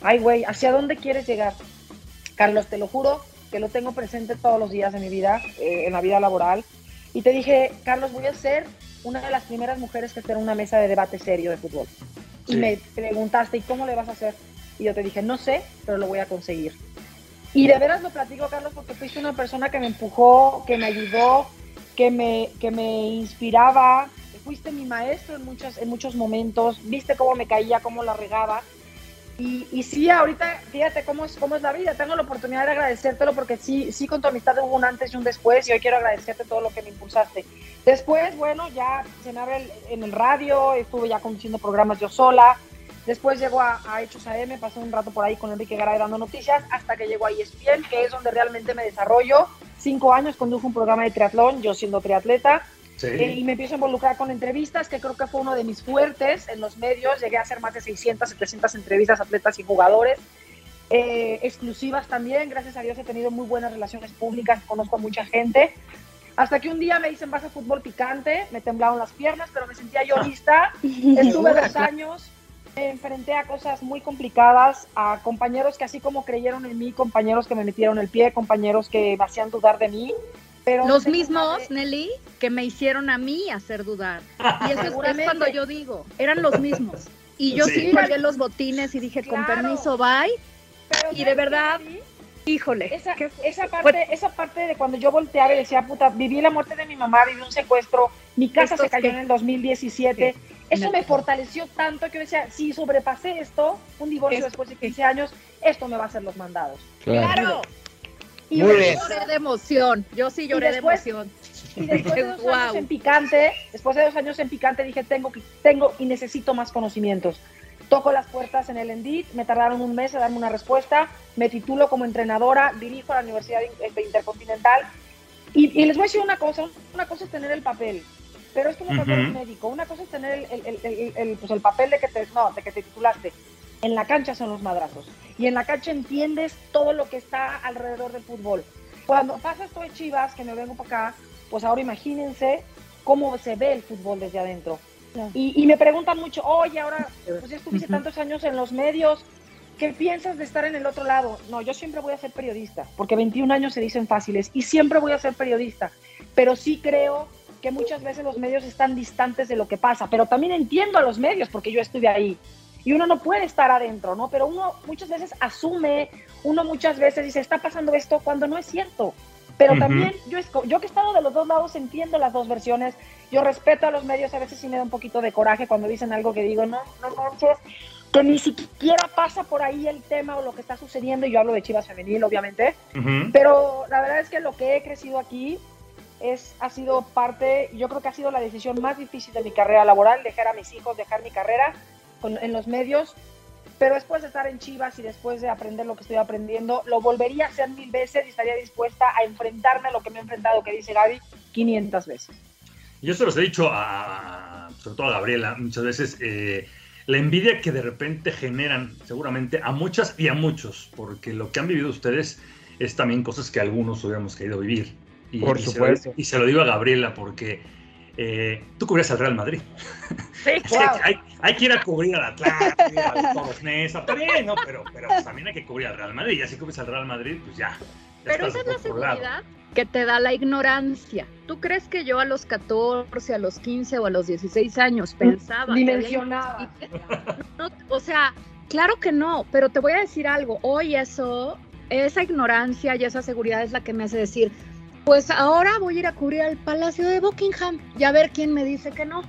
Ay, güey, ¿hacia dónde quieres llegar? Carlos, te lo juro que lo tengo presente todos los días de mi vida, eh, en la vida laboral. Y te dije, Carlos, voy a ser una de las primeras mujeres que esté en una mesa de debate serio de fútbol. Y me preguntaste, ¿y cómo le vas a hacer? Y yo te dije, no sé, pero lo voy a conseguir. Y de veras lo platico, Carlos, porque fuiste una persona que me empujó, que me ayudó, que me, que me inspiraba. Fuiste mi maestro en muchos, en muchos momentos. Viste cómo me caía, cómo la regaba. Y, y sí, ahorita, fíjate cómo es, cómo es la vida. Tengo la oportunidad de agradecértelo porque sí, sí, con tu amistad hubo un antes y un después. Y hoy quiero agradecerte todo lo que me impulsaste. Después, bueno, ya se me abre el- en el radio, estuve ya conduciendo programas yo sola. Después llego a, a Hechos AM, pasé un rato por ahí con Enrique Garay dando noticias, hasta que llego a ESPN, que es donde realmente me desarrollo. Cinco años condujo un programa de triatlón, yo siendo triatleta, Sí. eh, y me empiezo a involucrar con entrevistas, que creo que fue uno de mis fuertes en los medios. Llegué a hacer más de 600, 700 entrevistas a atletas y jugadores. eh, exclusivas también, gracias a Dios he tenido muy buenas relaciones públicas, conozco a mucha gente. Hasta que un día me dicen, vas a fútbol picante, me temblaron las piernas, pero me sentía yo lista. Estuve dos años, enfrenté a cosas muy complicadas, a compañeros que así como creyeron en mí, compañeros que me metieron el pie, compañeros que me hacían dudar de mí. Pero Los mismos, de- Nelly, que me hicieron a mí hacer dudar. Y eso es- cuando yo digo, eran los mismos. Y yo sí, Sí. colgué los botines y dije, con Claro. permiso, bye. pero y de ¿sabes verdad, Gaby? Híjole. Esa, esa, parte, esa parte de cuando yo volteaba y decía, puta, viví la muerte de mi mamá, viví un secuestro, mi casa ¿Esto se cayó qué? en el 2017. Eso me fortaleció tanto que yo decía, si sobrepasé esto, un divorcio ¿Esto después de qué? 15 años, esto me va a hacer los mandados. Claro. Y bien. Lloré de emoción. Yo sí lloré después- de emoción. Y después de dos Wow. años en picante, después de dos años en picante, dije, tengo, que- tengo y necesito más conocimientos. Toco las puertas en el Endit, me tardaron un mes a darme una respuesta, me titulo como entrenadora, dirijo a la Universidad este, Intercontinental. Y, y les voy a decir una cosa, una cosa es tener el papel, pero es como cuando Ujú. eres médico, una cosa es tener el, el- el- pues, el papel de que, te, no, de que te titulaste. En la cancha son los madrazos. Y en la cancha entiendes todo lo que está alrededor del fútbol. Cuando pasa esto de Chivas, que me vengo para acá, pues ahora imagínense cómo se ve el fútbol desde adentro. Y, y me preguntan mucho, oye, ahora, pues ya estuviste Ujú. tantos años en los medios, ¿qué piensas de estar en el otro lado? No, yo siempre voy a ser periodista, porque 21 años se dicen fáciles, y siempre voy a ser periodista, pero sí creo que muchas veces los medios están distantes de lo que pasa, pero también entiendo a los medios, porque yo estuve ahí, y uno no puede estar adentro, ¿no? Pero uno muchas veces asume, uno muchas veces dice, está pasando esto cuando no es cierto. Pero Ujú. también yo, yo que he estado de los dos lados entiendo las dos versiones. Yo respeto a los medios, a veces sí me da un poquito de coraje cuando dicen algo que digo, no, no manches, que ni siquiera pasa por ahí el tema o lo que está sucediendo. Y yo hablo de Chivas Femenil, obviamente. Ujú. Pero la verdad es que lo que he crecido aquí es, ha sido parte, yo creo que ha sido la decisión más difícil de mi carrera laboral, dejar a mis hijos, dejar mi carrera con- en los medios. pero después de estar en Chivas y después de aprender lo que estoy aprendiendo, lo volvería a hacer mil veces y estaría dispuesta a enfrentarme a lo que me he enfrentado, que dice Gaby, 500 veces. Yo se los he dicho a, sobre todo a Gabriela muchas veces, eh, la envidia que de repente generan seguramente a muchas y a muchos, porque lo que han vivido ustedes es también cosas que algunos hubiéramos querido vivir. Y, Por y se supuesto. lo- y se lo digo a Gabriela porque eh, tú cubrías al Real Madrid. Sí, wow. hay, hay que ir a cubrir al Atlántico, al bien, ¿no? Pero, pero pues también hay que cubrir al Real Madrid. Y así cubres al Real Madrid, pues ya. ya Pero esa es la seguridad que te da la ignorancia. ¿Tú crees que yo a los 14, a los 15 o a los 16 años pensaba? No, o sea, claro que no, pero te voy a decir algo. Hoy eso, esa ignorancia y esa seguridad es la que me hace decir, pues ahora voy a ir a cubrir al Palacio de Buckingham y a ver quién me dice que no.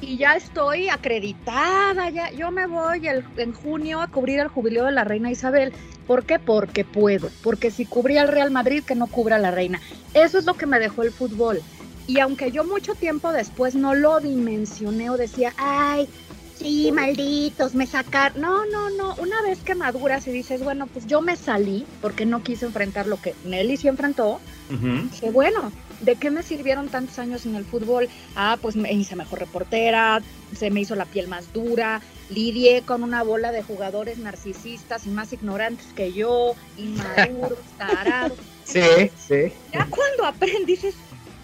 Y ya estoy acreditada, ya yo me voy en junio a cubrir el jubileo de la reina Isabel. ¿Por qué? Porque puedo. Porque si cubría al Real Madrid, que no cubra a la reina. Eso es lo que me dejó el fútbol. Y aunque yo mucho tiempo después no lo dimensioné o decía, ay, sí, malditos, me sacar. No, no, no. Una vez que maduras y dices, bueno, pues yo me salí porque no quise enfrentar lo que Nelly sí enfrentó. Dije, bueno, ¿de qué me sirvieron tantos años en el fútbol? Ah, pues me hice mejor reportera, se me hizo la piel más dura, lidié con una bola de jugadores narcisistas y más ignorantes que yo, inmaduros, tarados. Sí, sí. Ya cuando aprendices,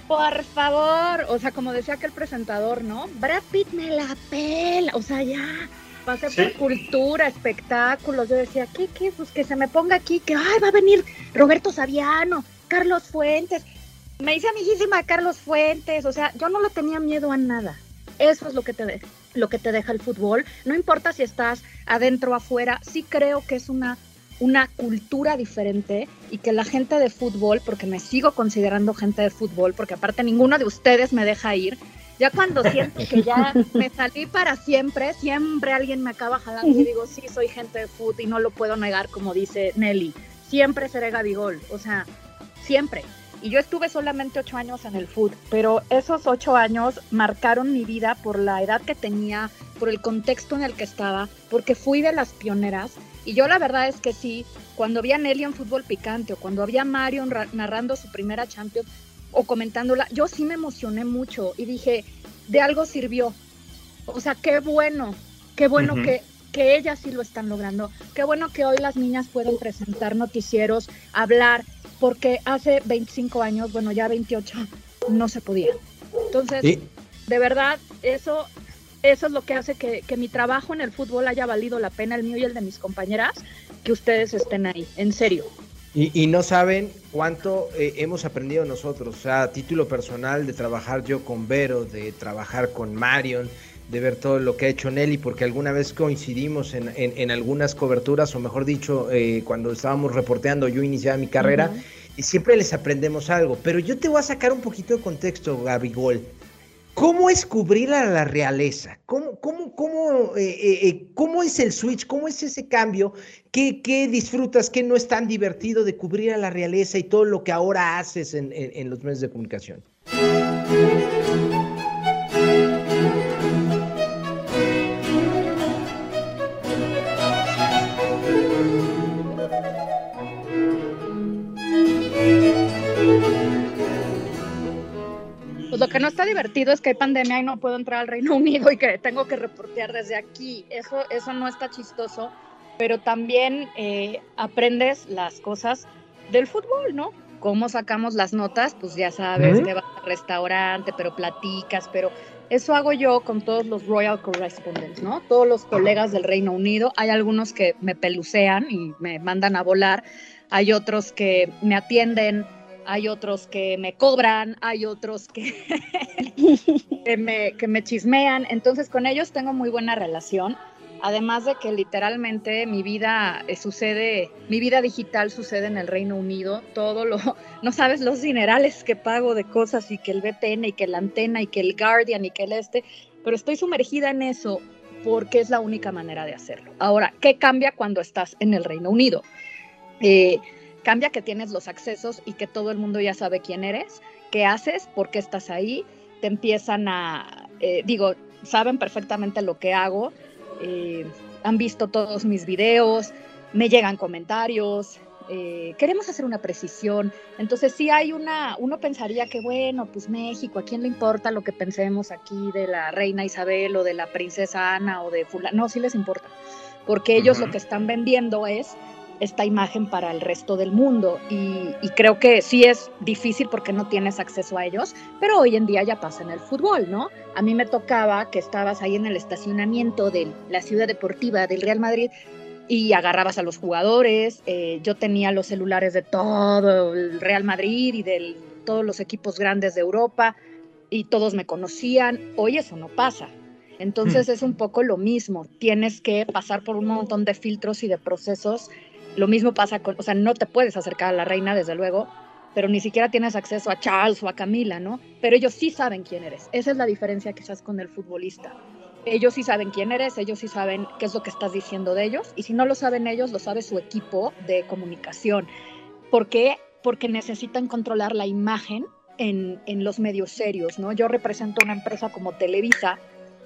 por favor, o sea, como decía aquel presentador, ¿no? Brad Pitt me la pela, o sea, ya. Pasé Sí. por cultura, espectáculos. Yo decía, ¿qué, qué? Pues que se me ponga aquí, que ay, va a venir Roberto Saviano, Carlos Fuentes. Me hice amiguísima Carlos Fuentes, o sea, yo no le tenía miedo a nada. Eso es lo que te deja, lo que te deja el fútbol. No importa si estás adentro o afuera, sí creo que es una una cultura diferente y que la gente de fútbol, porque me sigo considerando gente de fútbol, porque aparte ninguno de ustedes me deja ir, ya cuando siento que ya me salí para siempre, siempre alguien me acaba jalando y digo, sí, soy gente de fútbol y no lo puedo negar, como dice Nelly, siempre seré Gabigol, o sea, siempre. Y yo estuve solamente ocho años en el foot, pero esos ocho años marcaron mi vida por la edad que tenía, por el contexto en el que estaba, porque fui de las pioneras. Y yo la verdad es que sí, cuando vi a Nelly en fútbol picante o cuando había a Mario ra- narrando su primera Champions o comentándola, yo sí me emocioné mucho y dije, de algo sirvió. O sea, qué bueno, qué bueno que, que ellas sí lo están logrando. Qué bueno que hoy las niñas pueden presentar noticieros, hablar, porque hace 25 años, bueno, ya 28, no se podía. Entonces, de verdad, eso, eso es lo que hace que, que mi trabajo en el fútbol haya valido la pena, el mío y el de mis compañeras, que ustedes estén ahí, en serio. y, y no saben cuánto eh, hemos aprendido nosotros, o sea, a título personal de trabajar yo con Vero, de trabajar con Marion, de ver todo lo que ha hecho Nelly, porque alguna vez coincidimos en, en- en algunas coberturas, o mejor dicho, eh, cuando estábamos reporteando, yo iniciaba mi carrera, y siempre les aprendemos algo. Pero yo te voy a sacar un poquito de contexto, Gabigol. ¿Cómo es cubrir a la realeza? ¿Cómo, cómo, cómo, eh, eh, eh, cómo es el switch? ¿Cómo es ese cambio? ¿Qué, disfrutas? ¿Qué no es tan divertido de cubrir a la realeza y todo lo que ahora haces en los medios de comunicación? Pues lo que no está divertido es que hay pandemia y no puedo entrar al Reino Unido y que tengo que reportear desde aquí. Eso, eso no está chistoso, pero también eh, aprendes las cosas del fútbol, ¿no? Cómo sacamos las notas, pues ya sabes Ujú. que vas al restaurante, pero platicas, pero eso hago yo con todos los Royal Correspondents, ¿no? Todos los colegas del Reino Unido. Hay algunos que me pelucean y me mandan a volar, hay otros que me atienden, hay otros que me cobran, hay otros que, que, me, que me chismean. Entonces con ellos tengo muy buena relación. Además de que literalmente mi vida eh, sucede, mi vida digital sucede en el Reino Unido, todo lo, no sabes los dinerales que pago de cosas y que el VPN y que la antena y que el Guardian y que el este, pero estoy sumergida en eso porque es la única manera de hacerlo. Ahora, ¿qué cambia cuando estás en el Reino Unido? Eh, cambia que tienes los accesos y que todo el mundo ya sabe quién eres, qué haces, por qué estás ahí, te empiezan a, eh, digo, saben perfectamente lo que hago. eh, han visto todos mis videos, me llegan comentarios, eh, queremos hacer una precisión. Entonces sí hay una, uno pensaría que bueno, pues México, ¿a quién le importa lo que pensemos aquí de la reina Isabel o de la princesa Ana o de fulano? No, sí les importa, porque ellos lo que están vendiendo es esta imagen para el resto del mundo. Y, y, creo que sí es difícil porque no tienes acceso a ellos, pero hoy en día ya pasa en el fútbol, ¿no? A mí me tocaba que estabas ahí en el estacionamiento de la ciudad deportiva del Real Madrid y agarrabas a los jugadores, eh, yo tenía los celulares de todo el Real Madrid y de todos los equipos grandes de Europa y todos me conocían, hoy eso no pasa. Entonces es un poco lo mismo, tienes que pasar por un montón de filtros y de procesos lo mismo pasa con, o sea, no te puedes acercar a la reina, desde luego, pero ni siquiera tienes acceso a Charles o a Camila, ¿no? Pero ellos sí saben quién eres. Esa es la diferencia quizás con el futbolista. Ellos sí saben quién eres, ellos sí saben qué es lo que estás diciendo de ellos, y si no lo saben ellos, lo sabe su equipo de comunicación. ¿Por qué? Porque necesitan controlar la imagen en, en los medios serios, ¿no? Yo represento una empresa como Televisa,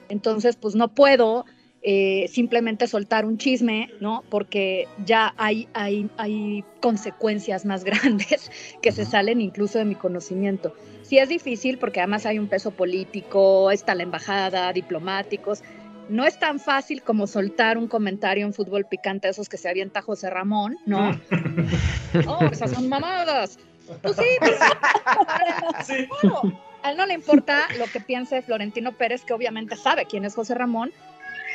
entonces pues no puedo eh, simplemente soltar un chisme, ¿no? Porque ya hay, hay, hay consecuencias más grandes que se salen incluso de mi conocimiento. Sí es difícil porque además hay un peso político, está la embajada, diplomáticos. No es tan fácil como soltar un comentario en fútbol picante, esos que se avienta José Ramón, ¿no? oh, esas son mamadas. Pues sí, pues, sí. Bueno, a él no le importa lo que piense Florentino Pérez, que obviamente sabe quién es José Ramón,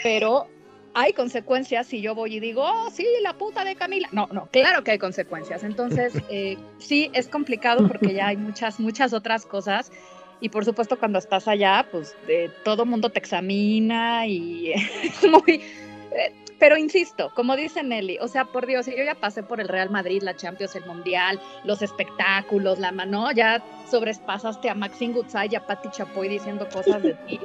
pero hay consecuencias si yo voy y digo, oh, sí, la puta de Camila. No, no, claro que hay consecuencias. Entonces, eh, sí, es complicado porque ya hay muchas, muchas otras cosas. Y por supuesto, cuando estás allá, pues eh, todo mundo te examina y es muy... Eh, pero insisto, como dice Nelly, o sea, por Dios, yo ya pasé por el Real Madrid, la Champions, el Mundial, los espectáculos, la mano, ya sobrepasaste a Maxine Gutzai y a Patti Chapoy diciendo cosas de ti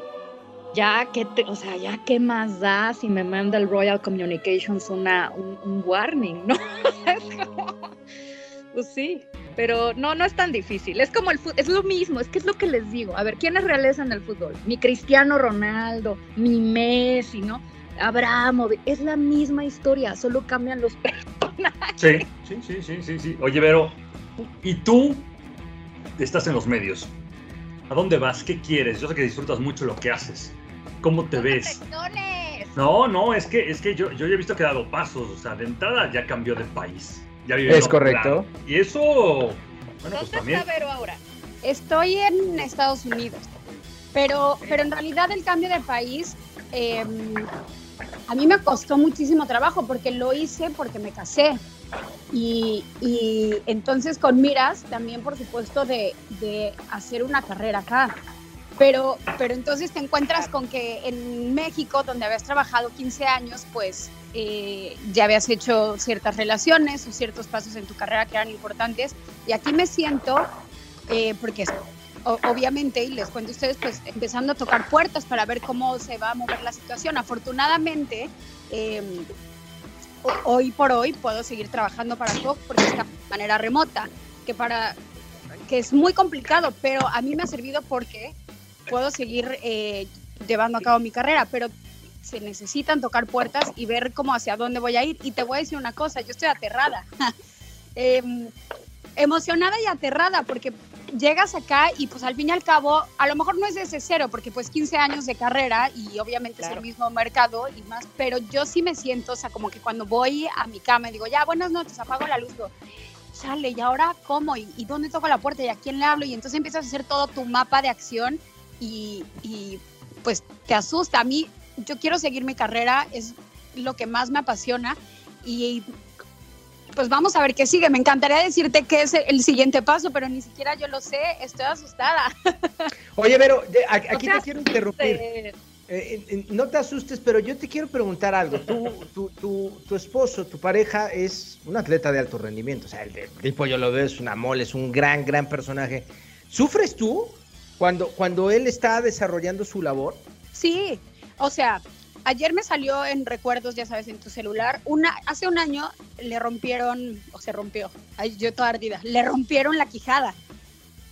ya que o sea, ya qué más da si me manda el Royal Communications una, un, warning, ¿no? pues sí, pero no, no es tan difícil. Es como el es lo mismo, es que es lo que les digo. A ver, ¿quiénes realizan el fútbol? Mi Cristiano Ronaldo, mi Messi, ¿no? Abramo, es la misma historia, solo cambian los personajes. Sí, sí, sí, sí, sí, sí. Oye, Vero, ¿y tú estás en los medios? ¿A dónde vas? ¿Qué quieres? Yo sé que disfrutas mucho lo que haces. ¿Cómo te ves? No, no, es que, es que yo, yo ya he visto que ha dado pasos. O sea, de entrada ya cambió de país. Ya vive es correcto. Y eso. Bueno, ¿Dónde pues también. está Vero ahora? Estoy en Estados Unidos. Pero, pero en realidad el cambio de país eh, a mí me costó muchísimo trabajo porque lo hice porque me casé. Y, y entonces con miras también, por supuesto, de, de hacer una carrera acá. Pero, pero entonces te encuentras con que en México, donde habías trabajado 15 años, pues eh, ya habías hecho ciertas relaciones o ciertos pasos en tu carrera que eran importantes. Y aquí me siento, eh, porque obviamente, y les cuento a ustedes, pues empezando a tocar puertas para ver cómo se va a mover la situación. Afortunadamente, eh, ho- hoy por hoy puedo seguir trabajando para Fox porque está de manera remota, que para que es muy complicado, pero a mí me ha servido porque puedo seguir eh, llevando a cabo mi carrera, pero se necesitan tocar puertas y ver cómo hacia dónde voy a ir. Y te voy a decir una cosa, yo estoy aterrada, Em, emocionada y aterrada porque llegas acá y pues al fin y al cabo, a lo mejor no es desde cero, porque pues 15 años de carrera y obviamente es Claro. el mismo mercado y más, pero yo sí me siento, o sea, como que cuando voy a mi cama y digo, ya, buenas noches, apago la luz, digo, chale, ¿y ahora cómo? ¿Y, y dónde toco la puerta? ¿Y a quién le hablo? Y entonces empiezas a hacer todo tu mapa de acción y, y pues te asusta. A mí, yo quiero seguir mi carrera, es lo que más me apasiona y pues vamos a ver qué sigue. Me encantaría decirte qué es el siguiente paso, pero ni siquiera yo lo sé, estoy asustada. Oye, Vero, aquí No te te quiero interrumpir. Eh, Eh, no te asustes, pero yo te quiero preguntar algo. Tú, tu, tu, tu esposo, tu pareja es un atleta de alto rendimiento. O sea, el de- tipo yo lo veo, es una mole, es un gran, gran personaje. ¿Sufres tú cuando, cuando él está desarrollando su labor? Sí, o sea, ayer me salió en recuerdos, ya sabes, en tu celular, una, hace un año le rompieron, o se rompió, ay, yo toda ardida, le rompieron la quijada.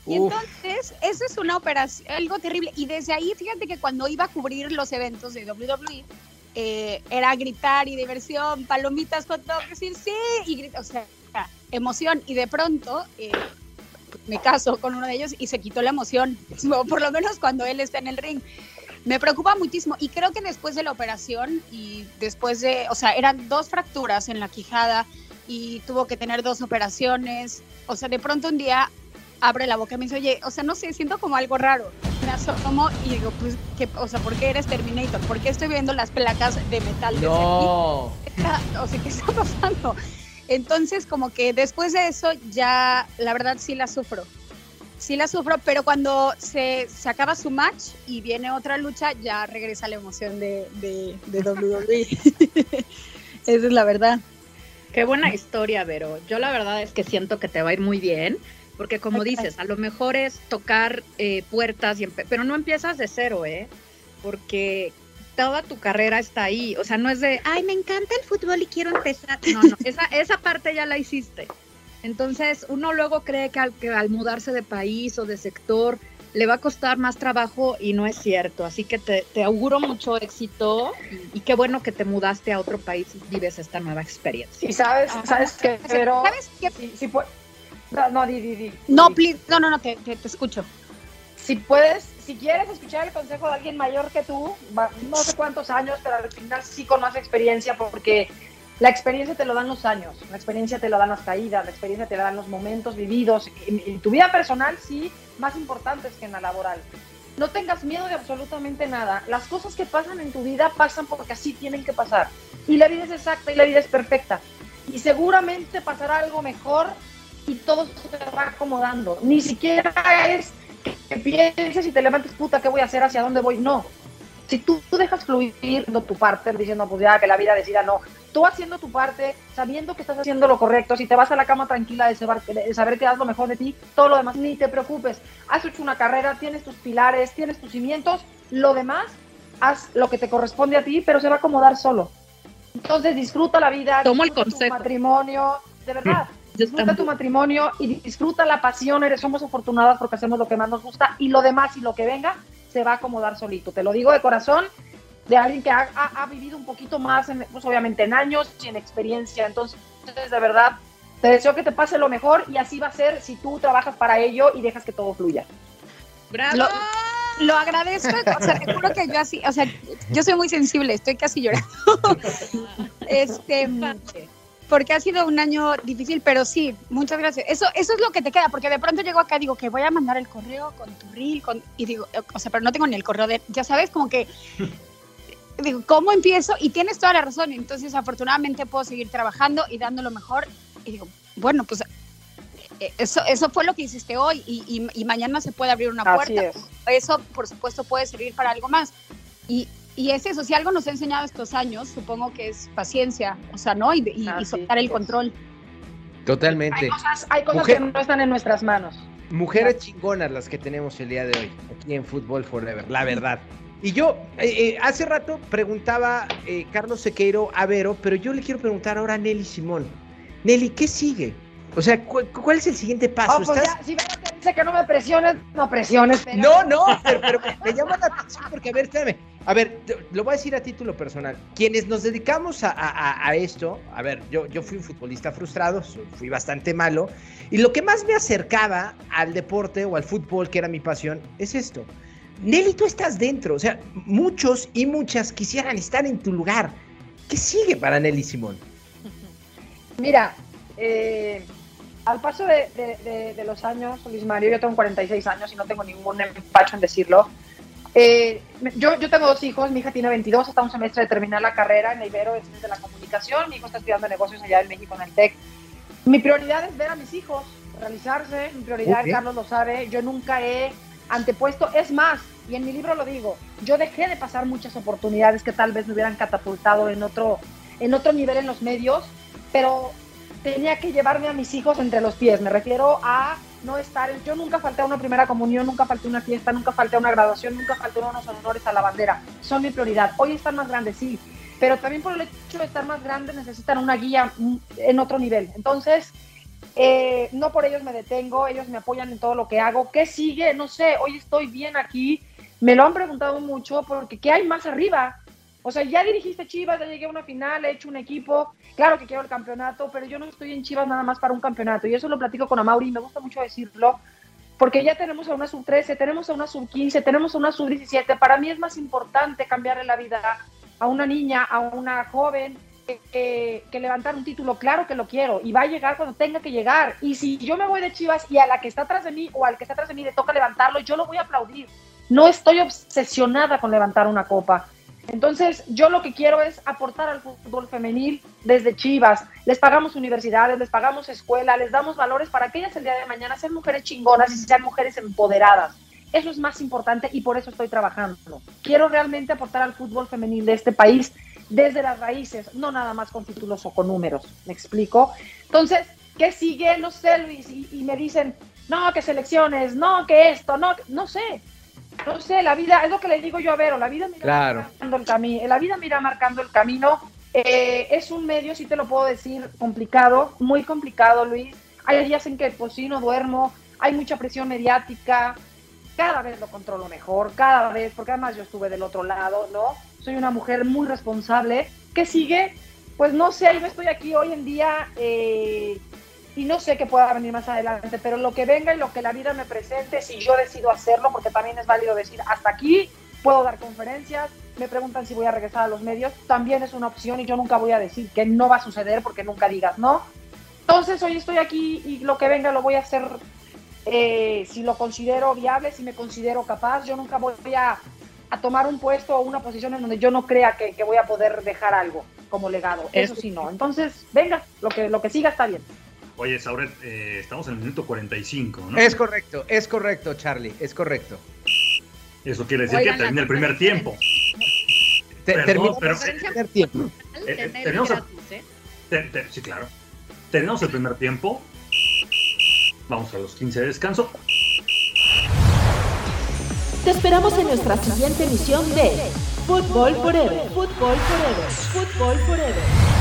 Y entonces, eso es una operación, algo terrible. Y desde ahí, fíjate que cuando iba a cubrir los eventos de WWE, eh, era gritar y diversión, palomitas, hot dog, decir sí, y gritar, o sea, emoción. Y de pronto eh, me caso con uno de ellos y se quitó la emoción, o por lo menos cuando él está en el ring. Me preocupa muchísimo y creo que después de la operación y después de, o sea, eran dos fracturas en la quijada y tuvo que tener dos operaciones. O sea, de pronto un día abre la boca y me dice, oye, o sea, no sé, siento como algo raro. Me asomo y digo, pues, ¿qué, o sea, ¿por qué eres Terminator? ¿Por qué estoy viendo las placas de metal desde No. aquí? Está- O sea, ¿qué está pasando? Entonces, como que después de eso, ya, la verdad, sí la sufro. Sí la sufro, pero cuando se, se acaba su match y viene otra lucha, ya regresa la emoción de, de, de WWE. Esa es la verdad. Qué buena historia, Vero. Yo la verdad es que siento que te va a ir muy bien, porque como dices, a lo mejor es tocar eh, puertas, y pero no empiezas de cero, ¿eh? Porque toda tu carrera está ahí. O sea, no es de, ay, me encanta el fútbol y quiero empezar. No, no, esa, esa parte ya la hiciste. Entonces, uno luego cree que al, que al mudarse de país o de sector le va a costar más trabajo y no es cierto. Así que te, te auguro mucho éxito y, y qué bueno que te mudaste a otro país y vives esta nueva experiencia. Y sabes, sabes que, pero ¿Sabes qué? si, si pu- no, no, di, di, di. No, please, no, no, no, te, te, te escucho. si puedes, si quieres escuchar el consejo de alguien mayor que tú, no sé cuántos años, pero al final sí con más experiencia, porque la experiencia te lo dan los años, la experiencia te lo dan las caídas, la experiencia te la dan los momentos vividos. En, en tu vida personal, sí, más importantes que en la laboral. No tengas miedo de absolutamente nada. Las cosas que pasan en tu vida pasan porque así tienen que pasar. Y la vida es exacta y la vida es perfecta. Y seguramente pasará algo mejor y todo se te va acomodando. Ni siquiera es que, pienses y te levantes, puta, ¿qué voy a hacer? ¿Hacia dónde voy? No. Si tú, tú dejas fluir no, tu parte, diciendo, pues ya, que la vida decida no. Tú haciendo tu parte, sabiendo que estás haciendo lo correcto, si te vas a la cama tranquila de saber, de saber que das lo mejor de ti, todo lo demás, ni te preocupes. Has hecho una carrera, tienes tus pilares, tienes tus cimientos, lo demás, haz lo que te corresponde a ti, pero se va a acomodar solo. Entonces disfruta la vida, Tomo el disfruta tu matrimonio, de verdad. Disfruta tu matrimonio y disfruta la pasión, eres, somos afortunadas porque hacemos lo que más nos gusta y lo demás y lo que venga se va a acomodar solito. Te lo digo de corazón, de alguien que ha, ha- ha vivido un poquito más, en, pues obviamente en años y en experiencia. Entonces, de verdad, te deseo que te pase lo mejor y así va a ser si tú trabajas para ello y dejas que todo fluya. ¡Bravo! Lo, lo agradezco, o sea, te juro que yo así, o sea, yo soy muy sensible, estoy casi llorando. Este, porque ha sido un año difícil, pero sí, muchas gracias. Eso, eso es lo que te queda, porque de pronto llego acá y digo que voy a mandar el correo con tu reel, con, y digo, eh, o sea, pero no tengo ni el correo de, ya sabes, como que digo, ¿cómo empiezo? Y tienes toda la razón, entonces afortunadamente puedo seguir trabajando y dando lo mejor, y digo, bueno, pues eh, eso, eso fue lo que hiciste hoy, y, y- y mañana se puede abrir una Así puerta. es. Eso, por supuesto, puede servir para algo más. Y, y es eso, si algo nos ha enseñado estos años, supongo que es paciencia, o sea, ¿no? Y, y- y Así soltar el control. Totalmente. Hay cosas, hay cosas Mujer- que no están en nuestras manos. Mujeres chingonas las que tenemos el día de hoy, aquí en Fútbol Forever, la verdad. Y yo, eh, eh, hace rato preguntaba eh, Carlos Sequeiro a Vero, pero yo le quiero preguntar ahora a Nelly Simón. Nelly, ¿qué sigue? O sea, ¿cu- ¿cuál, es el siguiente paso? Oh, pues ¿Estás- ya, si Vero te dice que no me presiones, no presiones. pero- No, no, pero, pero me, llama la atención porque, a ver, espérame. A ver, te- lo voy a decir a título personal. Quienes nos dedicamos a, a- a- a esto, a ver, yo, yo fui un futbolista frustrado, fui bastante malo, y lo que más me acercaba al deporte o al fútbol, que era mi pasión, es esto. Nelly, tú estás dentro, o sea, muchos y muchas quisieran estar en tu lugar. ¿Qué sigue para Nelly Simón? Mira, eh, al paso de, de- de- de los años, Luis Mario, yo tengo 46 años y no tengo ningún empacho en decirlo. Eh, yo, yo tengo dos hijos, mi hija tiene 22, está un semestre de terminar la carrera en el Ibero, es de la comunicación, mi hijo está estudiando negocios allá en México en el TEC. Mi prioridad es ver a mis hijos realizarse, mi prioridad, Ok. Carlos lo sabe, yo nunca he antepuesto, es más, y en mi libro lo digo, yo dejé de pasar muchas oportunidades que tal vez me hubieran catapultado en otro, en otro nivel en los medios, pero tenía que llevarme a mis hijos entre los pies. Me refiero a no estar. Yo nunca falté a una primera comunión, nunca falté a una fiesta, nunca falté a una graduación, nunca falté a unos honores a la bandera. Son mi prioridad. Hoy están más grandes, sí, pero también por el hecho de estar más grandes necesitan una guía mm, en otro nivel. Entonces, eh, no por ellos me detengo, ellos me apoyan en todo lo que hago. ¿Qué sigue? No sé, hoy estoy bien aquí. Me lo han preguntado mucho porque ¿qué hay más arriba? O sea, ya dirigiste Chivas, ya llegué a una final, he hecho un equipo, claro que quiero el campeonato, pero yo no estoy en Chivas nada más para un campeonato. Y eso lo platico con Amauri me gusta mucho decirlo, porque ya tenemos a una sub-13, tenemos a una sub-15, tenemos a una sub-17. Para mí es más importante cambiarle la vida a una niña, a una joven, que, que- que levantar un título. Claro que lo quiero y va a llegar cuando tenga que llegar. Y si yo me voy de Chivas y a la que está atrás de mí o al que está atrás de mí le toca levantarlo, yo lo voy a aplaudir. No estoy obsesionada con levantar una copa. Entonces, yo lo que quiero es aportar al fútbol femenil desde Chivas. Les pagamos universidades, les pagamos escuela, les damos valores para que ellas el día de mañana sean mujeres chingonas y sean mujeres empoderadas. Eso es más importante y por eso estoy trabajando. Quiero realmente aportar al fútbol femenil de este país desde las raíces, no nada más con títulos o con números. ¿Me explico? Entonces, ¿qué sigue? No sé, Luis. Y, y me dicen, no, que selecciones, no, que esto, no, no sé. No sé, la vida, es lo que le digo yo a Vero, la vida me irá Claro. marcando el camino, la vida me irá marcando el camino. Eh, es un medio, sí te lo puedo decir, complicado, muy complicado, Luis. Hay días en que pues sí no duermo, hay mucha presión mediática, cada vez lo controlo mejor, cada vez, porque además yo estuve del otro lado, ¿no? Soy una mujer muy responsable. ¿Qué sigue? Pues no sé, yo estoy aquí hoy en día eh, y no sé qué pueda venir más adelante, pero lo que venga y lo que la vida me presente, si yo decido hacerlo, porque también es válido decir hasta aquí, puedo dar conferencias, me preguntan si voy a regresar a los medios, también es una opción y yo nunca voy a decir que no va a suceder porque nunca digas no. Entonces hoy estoy aquí y lo que venga lo voy a hacer eh, si lo considero viable, si me considero capaz. Yo nunca voy a, a tomar un puesto o una posición en donde yo no crea que, que voy a poder dejar algo como legado. Eso sí no. Entonces, venga, lo que, lo que siga está bien. Oye, Sauret, eh, estamos en el minuto 45, ¿no? Es correcto, es correcto, Charlie, es correcto. Eso quiere decir Oigan, que termina el primer tiempo. Te- Perdón, terminamos pero- el primer tiempo. Eh, eh, ¿eh? Te- te- sí, claro. Terminamos el primer tiempo. Vamos a los 15 de descanso. Te esperamos en nuestra siguiente emisión de Fútbol Forever. Fútbol Forever. Fútbol Forever.